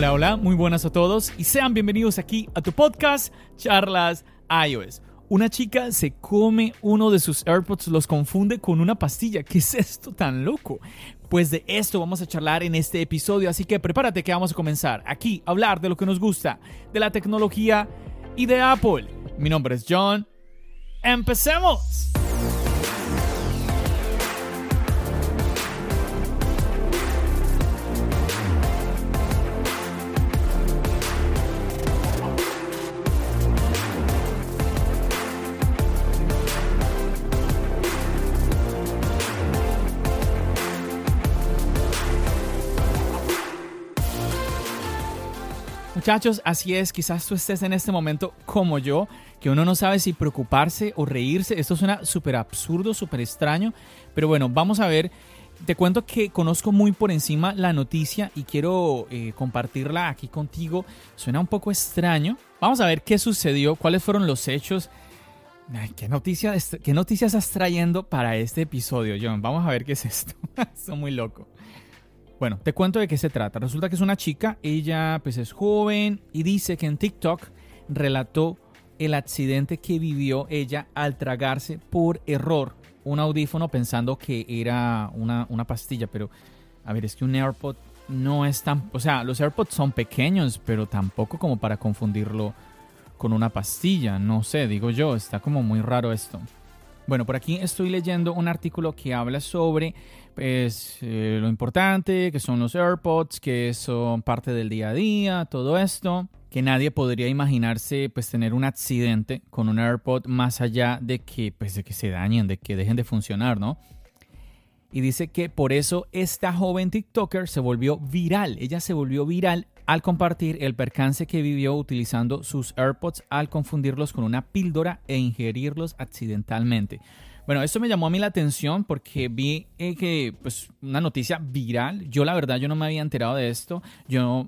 Hola, hola, muy buenas a todos y sean bienvenidos aquí a tu podcast Charlas iOS. Una chica se come uno de sus AirPods, los confunde con una pastilla. ¿Qué es esto tan loco? Pues de esto vamos a charlar en este episodio, así que prepárate que vamos a comenzar aquí a hablar de lo que nos gusta, de la tecnología y de Apple. Mi nombre es John. ¡Empecemos! Muchachos, así es, quizás tú estés en este momento como yo, que uno no sabe si preocuparse o reírse. Esto suena súper absurdo, súper extraño, pero bueno, vamos a ver. Te cuento que conozco muy por encima la noticia y quiero eh, compartirla aquí contigo. Suena un poco extraño. Vamos a ver qué sucedió, cuáles fueron los hechos. ¿qué, noticia, ¿Qué noticias estás trayendo para este episodio, John? Vamos a ver qué es esto. Esto muy loco. Bueno, te cuento de qué se trata. Resulta que es una chica, ella pues es joven y dice que en TikTok relató el accidente que vivió ella al tragarse por error un audífono pensando que era una, una pastilla, pero a ver, es que un AirPod no es tan... O sea, los AirPods son pequeños, pero tampoco como para confundirlo con una pastilla. No sé, digo yo, está como muy raro esto. Bueno, por aquí estoy leyendo un artículo que habla sobre pues, eh, lo importante, que son los AirPods, que son parte del día a día, todo esto, que nadie podría imaginarse pues tener un accidente con un AirPod más allá de que, pues, de que se dañen, de que dejen de funcionar, ¿no? Y dice que por eso esta joven TikToker se volvió viral. Ella se volvió viral al compartir el percance que vivió utilizando sus AirPods al confundirlos con una píldora e ingerirlos accidentalmente. Bueno, esto me llamó a mí la atención porque vi eh, que, pues, una noticia viral. Yo, la verdad, yo no me había enterado de esto. Yo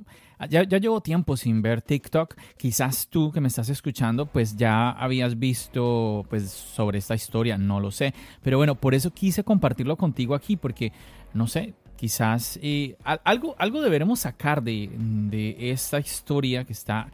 ya, ya, llevo tiempo sin ver TikTok. Quizás tú que me estás escuchando, pues ya habías visto pues, sobre esta historia, no lo sé. Pero bueno, por eso quise compartirlo contigo aquí, porque, no sé, quizás eh, algo, algo deberemos sacar de, de, esta historia que está,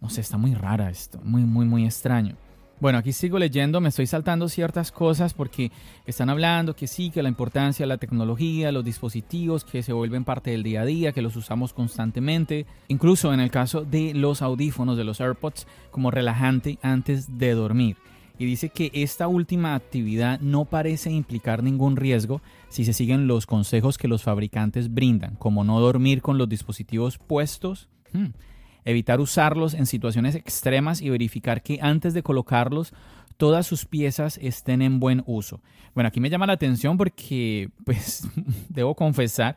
no sé, está muy rara esto, muy, muy, muy extraño. Bueno, aquí sigo leyendo, me estoy saltando ciertas cosas porque están hablando que sí, que la importancia de la tecnología, los dispositivos que se vuelven parte del día a día, que los usamos constantemente, incluso en el caso de los audífonos, de los AirPods, como relajante antes de dormir y dice que esta última actividad no parece implicar ningún riesgo si se siguen los consejos que los fabricantes brindan, como no dormir con los dispositivos puestos, hmm, evitar usarlos en situaciones extremas y verificar que antes de colocarlos todas sus piezas estén en buen uso. Bueno, aquí me llama la atención porque pues debo confesar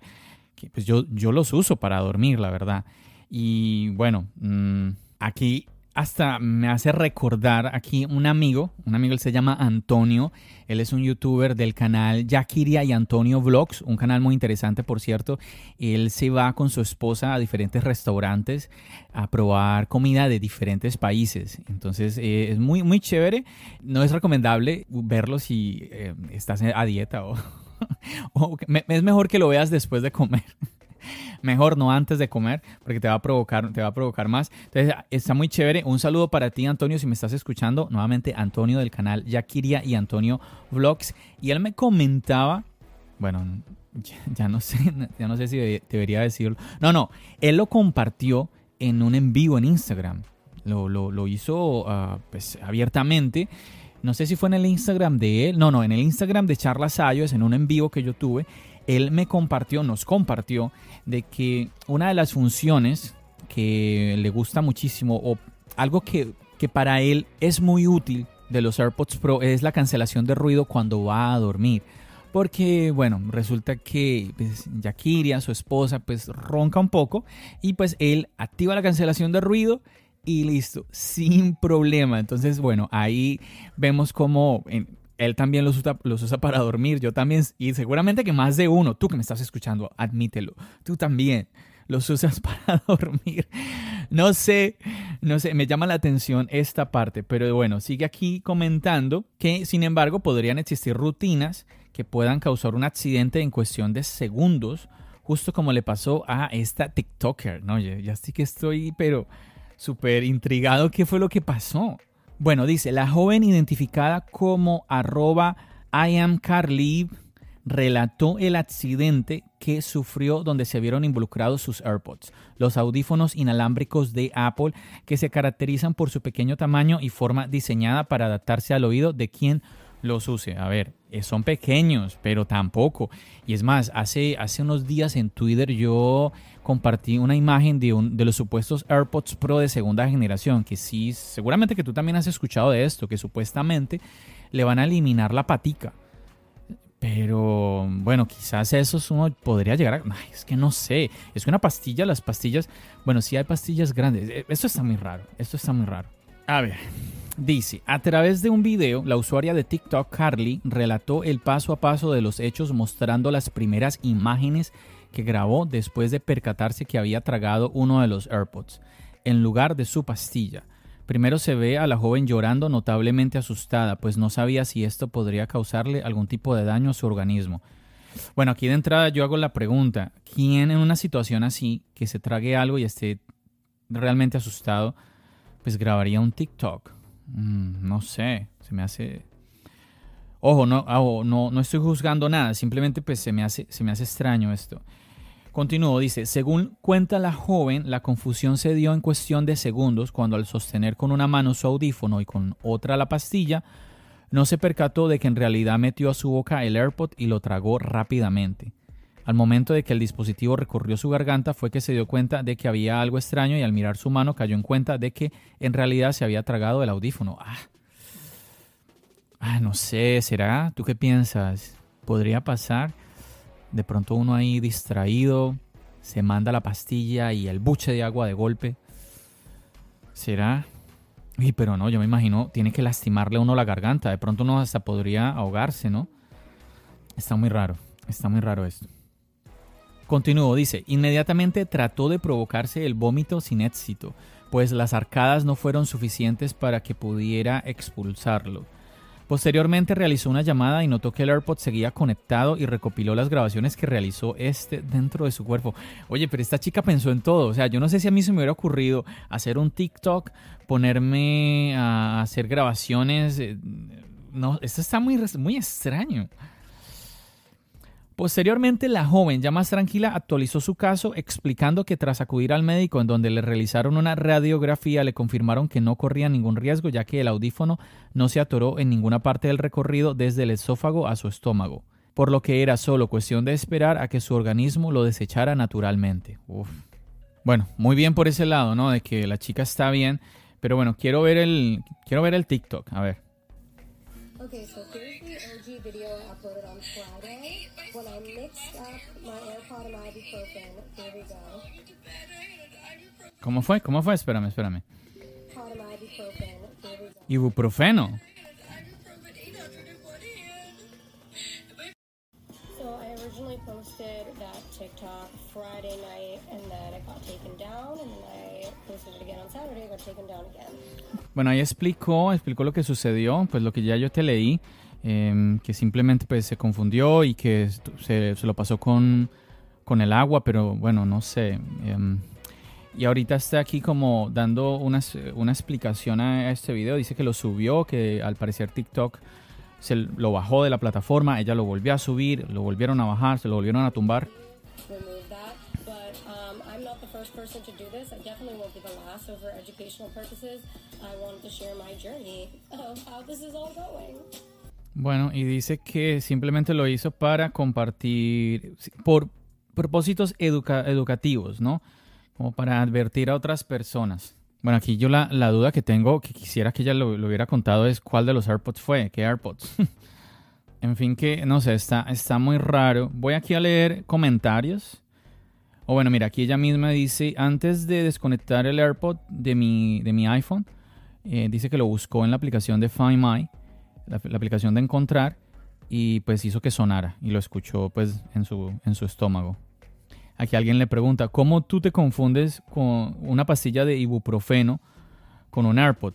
que pues yo, yo los uso para dormir, la verdad. Y bueno, mm, aquí hasta me hace recordar aquí un amigo, un amigo él se llama Antonio, él es un youtuber del canal Yakiria y Antonio Vlogs, un canal muy interesante por cierto, él se va con su esposa a diferentes restaurantes a probar comida de diferentes países, entonces eh, es muy muy chévere, no es recomendable verlo si eh, estás a dieta o, o es mejor que lo veas después de comer. Mejor no antes de comer, porque te va a provocar, te va a provocar más. Entonces, está muy chévere. Un saludo para ti, Antonio, si me estás escuchando. Nuevamente, Antonio del canal Yakiria y Antonio Vlogs. Y él me comentaba, bueno, ya, no sé, ya no sé si debería decirlo. No, no, él lo compartió en un en vivo en Instagram. Lo, lo, hizo ah, pues, abiertamente. No sé si fue en el Instagram de él. No, no, en el Instagram de Charlas Ayos, en un en vivo que yo tuve él me compartió, nos compartió, de que una de las funciones que le gusta muchísimo o algo que, para él es muy útil de los AirPods Pro es la cancelación de ruido cuando va a dormir. Porque, bueno, resulta que pues, Yakiria, su esposa, pues ronca un poco y pues él activa la cancelación de ruido y listo, sin problema. Entonces, bueno, ahí vemos como él también los usa, para dormir, yo también, y seguramente que más de uno, tú que me estás escuchando, admítelo, tú también los usas para dormir. No sé, no sé, me llama la atención esta parte, pero bueno, sigue aquí comentando que sin embargo podrían existir rutinas que puedan causar un accidente en cuestión de segundos, justo como le pasó a esta TikToker, ¿no? Ya, ya sí que estoy, pero súper intrigado qué fue lo que pasó. Bueno, dice, la joven identificada como arroba I am Carly relató el accidente que sufrió donde se vieron involucrados sus AirPods, los audífonos inalámbricos de Apple que se caracterizan por su pequeño tamaño y forma diseñada para adaptarse al oído de quien los use. A ver, eh, son pequeños, pero tampoco. Y es más, hace, hace unos días en Twitter yo compartí una imagen de, un, de los supuestos AirPods Pro de segunda generación, que sí, seguramente que tú también has escuchado de esto, que supuestamente le van a eliminar la patica. Pero bueno, quizás eso uno podría llegar a... es que no sé. Es que una pastilla, las pastillas... Bueno, sí hay pastillas grandes. Eh, esto está muy raro. Esto está muy raro. A ver. Dice, a través de un video, la usuaria de TikTok, Carly, relató el paso a paso de los hechos mostrando las primeras imágenes que grabó después de percatarse que había tragado uno de los AirPods, en lugar de su pastilla. Primero se ve a la joven llorando notablemente asustada, pues no sabía si esto podría causarle algún tipo de daño a su organismo. Bueno, aquí de entrada yo hago la pregunta, ¿quién en una situación así, que se trague algo y esté realmente asustado, pues grabaría un TikTok? Mm, no sé, se me hace... Ojo, no, no, no estoy juzgando nada, simplemente pues se me hace, se me hace extraño esto. Continuó, dice, según cuenta la joven, la confusión se dio en cuestión de segundos cuando al sostener con una mano su audífono y con otra la pastilla, no se percató de que en realidad metió a su boca el AirPod y lo tragó rápidamente. Al momento de que el dispositivo recorrió su garganta fue que se dio cuenta de que había algo extraño y al mirar su mano cayó en cuenta de que en realidad se había tragado el audífono. Ah, ah no sé, ¿será? ¿Tú qué piensas? ¿Podría pasar? de pronto uno ahí distraído, se manda la pastilla y el buche de agua de golpe. ¿Será? Y pero no, yo me imagino, tiene que lastimarle uno la garganta. De pronto uno hasta podría ahogarse, ¿no? Está muy raro, está muy raro esto. Continúo, dice, inmediatamente trató de provocarse el vómito sin éxito, pues las arcadas no fueron suficientes para que pudiera expulsarlo. Posteriormente realizó una llamada y notó que el AirPod seguía conectado y recopiló las grabaciones que realizó este dentro de su cuerpo. Oye, pero esta chica pensó en todo. O sea, yo no sé si a mí se me hubiera ocurrido hacer un TikTok, ponerme a hacer grabaciones. Eh, no, esto está muy, muy extraño. Posteriormente, la joven, ya más tranquila, actualizó su caso explicando que tras acudir al médico en donde le realizaron una radiografía le confirmaron que no corría ningún riesgo ya que el audífono no se atoró en ninguna parte del recorrido desde el esófago a su estómago, por lo que era solo cuestión de esperar a que su organismo lo desechara naturalmente. Bueno, muy bien por ese lado, ¿no? De que la chica está bien, pero bueno, quiero ver el quiero ver el TikTok, a ver. Video ¿Cómo fue? ¿Cómo fue? Espérame, espérame. Ibuprofeno. So I originally posted that TikTok Friday night and then it got taken down and then I posted it again on Saturday, it got taken down again. Bueno, ahí explicó, explicó lo que sucedió, pues lo que ya yo te leí, eh, que simplemente pues se confundió y que se, se lo pasó con, con, el agua, pero bueno, no sé. Eh, y ahorita está aquí como dando una, una explicación a este video. Dice que lo subió, que al parecer TikTok se lo bajó de la plataforma, ella lo volvió a subir, lo volvieron a bajar, se lo volvieron a tumbar. Bueno, y dice que simplemente lo hizo para compartir por propósitos educa educativos, ¿no? Como para advertir a otras personas. Bueno, aquí yo la, duda que tengo, que quisiera que ella lo, lo, hubiera contado, es cuál de los AirPods fue, qué AirPods. en fin, que no sé, está, está muy raro. Voy aquí a leer comentarios. O bueno, mira, aquí ella misma dice, antes de desconectar el AirPod de mi, de mi iPhone, eh, dice que lo buscó en la aplicación de Find My, la, aplicación de encontrar, y pues hizo que sonara y lo escuchó pues en su, en su estómago. Aquí alguien le pregunta, ¿cómo tú te confundes con una pastilla de ibuprofeno con un AirPod?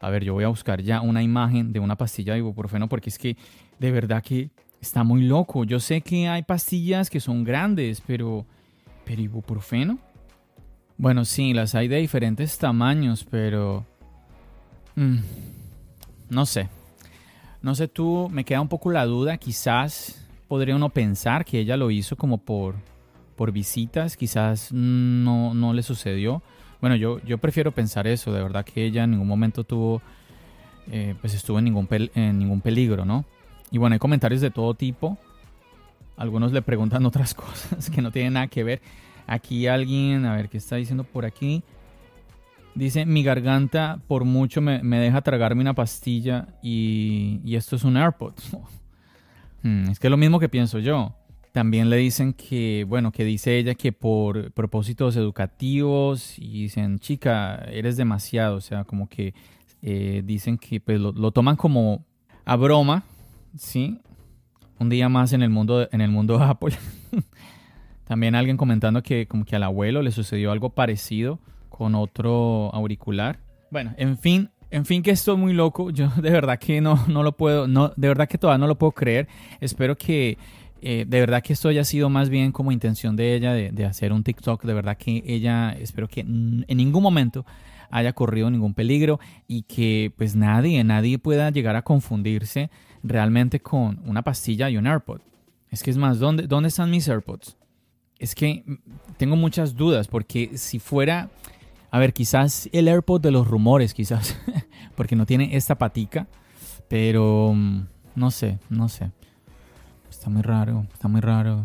A ver, yo voy a buscar ya una imagen de una pastilla de ibuprofeno porque es que de verdad que está muy loco. Yo sé que hay pastillas que son grandes, pero ¿pero ibuprofeno? Bueno, sí, las hay de diferentes tamaños, pero mm, no sé. No sé tú, me queda un poco la duda, quizás podría uno pensar que ella lo hizo como por por visitas, quizás no, no le sucedió. Bueno, yo, yo prefiero pensar eso, de verdad que ella en ningún momento tuvo, eh, pues estuvo en ningún, en ningún peligro, ¿no? Y bueno, hay comentarios de todo tipo. Algunos le preguntan otras cosas que no tienen nada que ver. Aquí alguien, a ver qué está diciendo por aquí. Dice, mi garganta por mucho me, deja tragarme una pastilla y, y esto es un AirPod. Hmm, es que es lo mismo que pienso yo. También le dicen que, bueno, que dice ella que por propósitos educativos y dicen, chica, eres demasiado, o sea, como que eh, dicen que pues, lo, toman como a broma, ¿sí? Un día más en el mundo, en el mundo de Apple. También alguien comentando que como que al abuelo le sucedió algo parecido con otro auricular. Bueno, en fin, en fin que esto es muy loco. Yo de verdad que no, no lo puedo, no, de verdad que todavía no lo puedo creer. Espero que eh, de verdad que esto haya sido más bien como intención de ella de, hacer un TikTok. De verdad que ella, espero que en ningún momento haya corrido ningún peligro y que pues nadie, nadie pueda llegar a confundirse realmente con una pastilla y un AirPod. Es que es más, ¿dónde, dónde están mis AirPods? Es que tengo muchas dudas porque si fuera, a ver, quizás el AirPod de los rumores, quizás, porque no tiene esta patica, pero mm, no sé, no sé. Está muy raro, está muy raro.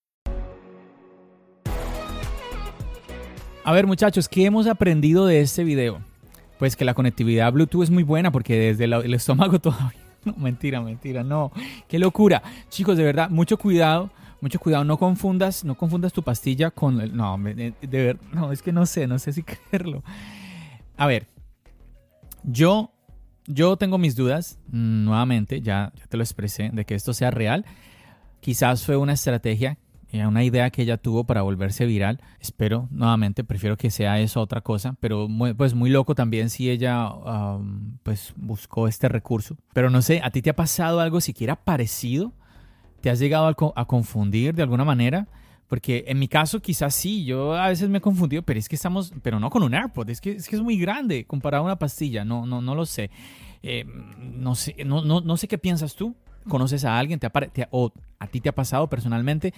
A ver muchachos, ¿qué hemos aprendido de este video? Pues que la conectividad Bluetooth es muy buena porque desde el estómago todavía... No, mentira, mentira, no. Qué locura. Chicos, de verdad, mucho cuidado. Mucho cuidado, no confundas, no confundas tu pastilla con el, no, de, de no, es que no sé, no sé si creerlo. A ver, yo yo tengo mis dudas, nuevamente, ya, ya te lo expresé, de que esto sea real. Quizás fue una estrategia una idea que ella tuvo para volverse viral. Espero, nuevamente, prefiero que sea eso otra cosa, pero pues muy loco también si ella pues buscó este recurso. Pero no sé, ¿a ti te ha pasado algo siquiera parecido? ¿Te has llegado a, confundir de alguna manera? Porque en mi caso quizás sí, yo a veces me he confundido, pero es que estamos, pero no con un AirPod, es que es, que es muy grande comparado a una pastilla, no, no, no lo sé. Eh, no sé, no, no, no sé qué piensas tú. ¿Conoces a alguien? ¿Te, te o a ti te ha pasado personalmente?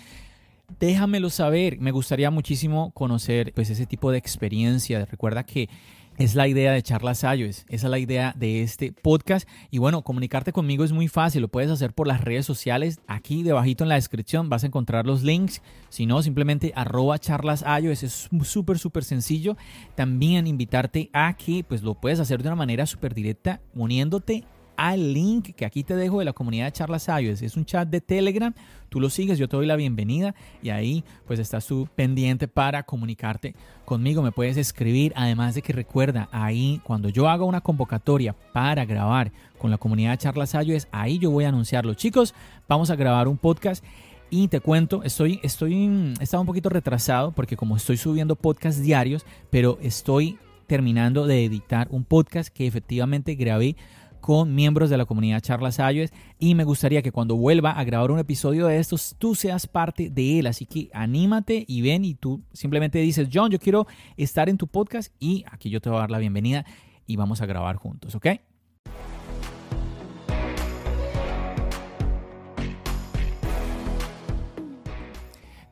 Déjamelo saber. Me gustaría muchísimo conocer pues ese tipo de experiencia. Recuerda que es la idea de Charlas iOS, esa es la idea de este podcast. Y bueno, comunicarte conmigo es muy fácil, lo puedes hacer por las redes sociales. Aquí debajito en la descripción vas a encontrar los links. Si no, simplemente arroba charlas es súper, súper sencillo. También invitarte a que pues lo puedes hacer de una manera súper directa uniéndote al link que aquí te dejo de la comunidad de Charlas iOS. Es un chat de Telegram, tú lo sigues, yo te doy la bienvenida y ahí pues estás tú pendiente para comunicarte conmigo. Me puedes escribir, además de que recuerda, ahí cuando yo haga una convocatoria para grabar con la comunidad de Charlas iOS, ahí yo voy a anunciarlo. Chicos, vamos a grabar un podcast. Y te cuento, estoy, estoy, estaba un poquito retrasado porque como estoy subiendo podcasts diarios, pero estoy terminando de editar un podcast que efectivamente grabé con miembros de la comunidad Charlas iOS y me gustaría que cuando vuelva a grabar un episodio de estos tú seas parte de él. Así que anímate y ven y tú simplemente dices, John, yo quiero estar en tu podcast y aquí yo te voy a dar la bienvenida y vamos a grabar juntos, ¿ok?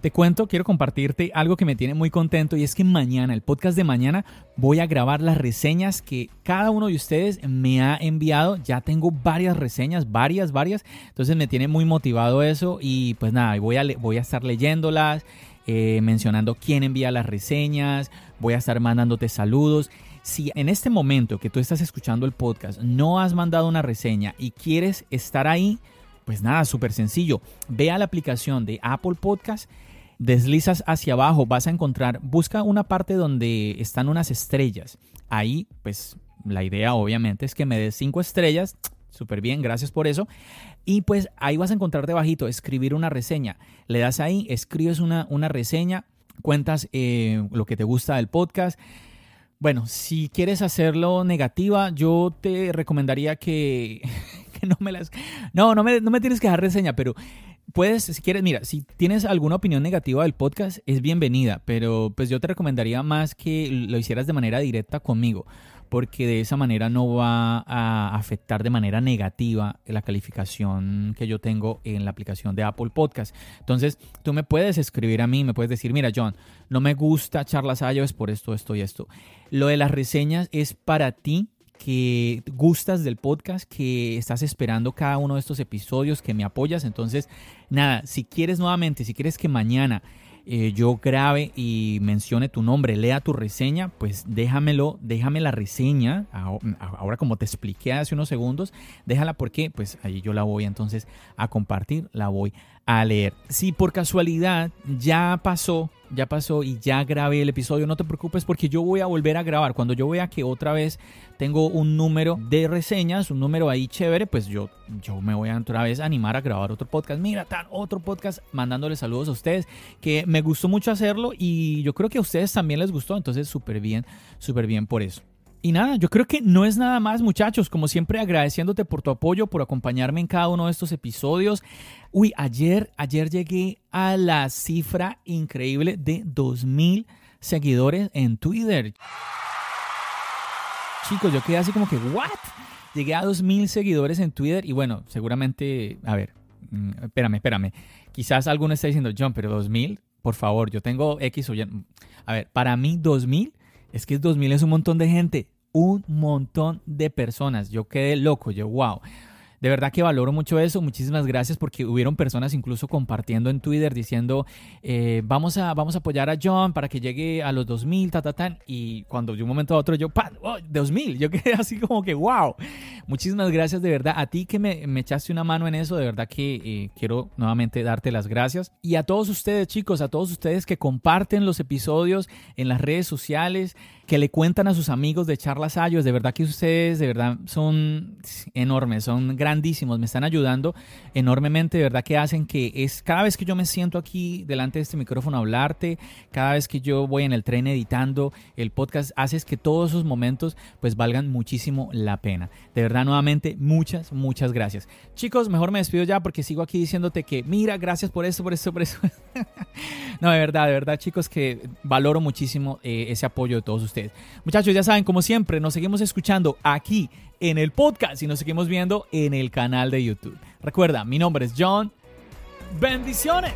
Te cuento, quiero compartirte algo que me tiene muy contento y es que mañana, el podcast de mañana, voy a grabar las reseñas que cada uno de ustedes me ha enviado. Ya tengo varias reseñas, varias, varias. Entonces me tiene muy motivado eso y pues nada, voy a, voy a estar leyéndolas, eh, mencionando quién envía las reseñas, voy a estar mandándote saludos. Si en este momento que tú estás escuchando el podcast no has mandado una reseña y quieres estar ahí, pues nada, súper sencillo. Ve a la aplicación de Apple Podcast deslizas hacia abajo, vas a encontrar, busca una parte donde están unas estrellas. Ahí, pues la idea obviamente es que me des cinco estrellas. Súper bien, gracias por eso. Y pues ahí vas a encontrar debajito, escribir una reseña. Le das ahí, escribes una, una reseña, cuentas eh, lo que te gusta del podcast. Bueno, si quieres hacerlo negativa, yo te recomendaría que, no me las... No, no me, no me tienes que dejar reseña, pero puedes, si quieres, mira, si tienes alguna opinión negativa del podcast, es bienvenida, pero pues yo te recomendaría más que lo hicieras de manera directa conmigo, porque de esa manera no va a afectar de manera negativa la calificación que yo tengo en la aplicación de Apple Podcast. Entonces, tú me puedes escribir a mí, me puedes decir, mira, John, no me gusta charlas iOS por esto, esto y esto. Lo de las reseñas es para ti que gustas del podcast, que estás esperando cada uno de estos episodios, que me apoyas. Entonces, nada, si quieres nuevamente, si quieres que mañana eh, yo grabe y mencione tu nombre, lea tu reseña, pues déjamelo, déjame la reseña, ahora como te expliqué hace unos segundos, déjala porque pues ahí yo la voy entonces a compartir, la voy a leer. Si por casualidad ya pasó, ya pasó y ya grabé el episodio, no te preocupes porque yo voy a volver a grabar. Cuando yo vea que otra vez tengo un número de reseñas, un número ahí chévere, pues yo, yo me voy a otra vez a animar a grabar otro podcast. Mira, tal, otro podcast mandándole saludos a ustedes, que me gustó mucho hacerlo y yo creo que a ustedes también les gustó, entonces súper bien, súper bien por eso. Y nada, yo creo que no es nada más, muchachos. Como siempre, agradeciéndote por tu apoyo, por acompañarme en cada uno de estos episodios. Uy, ayer, ayer llegué a la cifra increíble de 2000 seguidores en Twitter. Chicos, yo quedé así como que, ¿what? Llegué a 2000 seguidores en Twitter y bueno, seguramente, a ver, mm, espérame, espérame. Quizás alguno está diciendo, John, pero 2000, por favor, yo tengo X o Y. A ver, para mí 2000 es que 2000 es un montón de gente, un montón de personas. Yo quedé loco, yo, wow. De verdad que valoro mucho eso. Muchísimas gracias porque hubieron personas incluso compartiendo en Twitter diciendo eh, vamos, a, vamos a apoyar a John para que llegue a los 2000, ta, ta, ta. Y cuando de un momento a otro yo, ¡pam! Oh, 2000. Yo quedé así como que wow. Muchísimas gracias de verdad a ti que me, echaste una mano en eso. De verdad que eh, quiero nuevamente darte las gracias. Y a todos ustedes, chicos, a todos ustedes que comparten los episodios en las redes sociales que le cuentan a sus amigos de Charlas Ayos. De verdad que ustedes, de verdad, son enormes, son grandísimos, me están ayudando enormemente. De verdad que hacen que es cada vez que yo me siento aquí delante de este micrófono a hablarte, cada vez que yo voy en el tren editando el podcast, haces que todos esos momentos pues valgan muchísimo la pena. De verdad, nuevamente, muchas, muchas gracias. Chicos, mejor me despido ya porque sigo aquí diciéndote que, mira, gracias por eso, por eso, por eso. no, de verdad, de verdad, chicos, que valoro muchísimo eh, ese apoyo de todos ustedes. Muchachos, ya saben, como siempre, nos seguimos escuchando aquí en el podcast y nos seguimos viendo en el canal de YouTube. Recuerda, mi nombre es John. Bendiciones.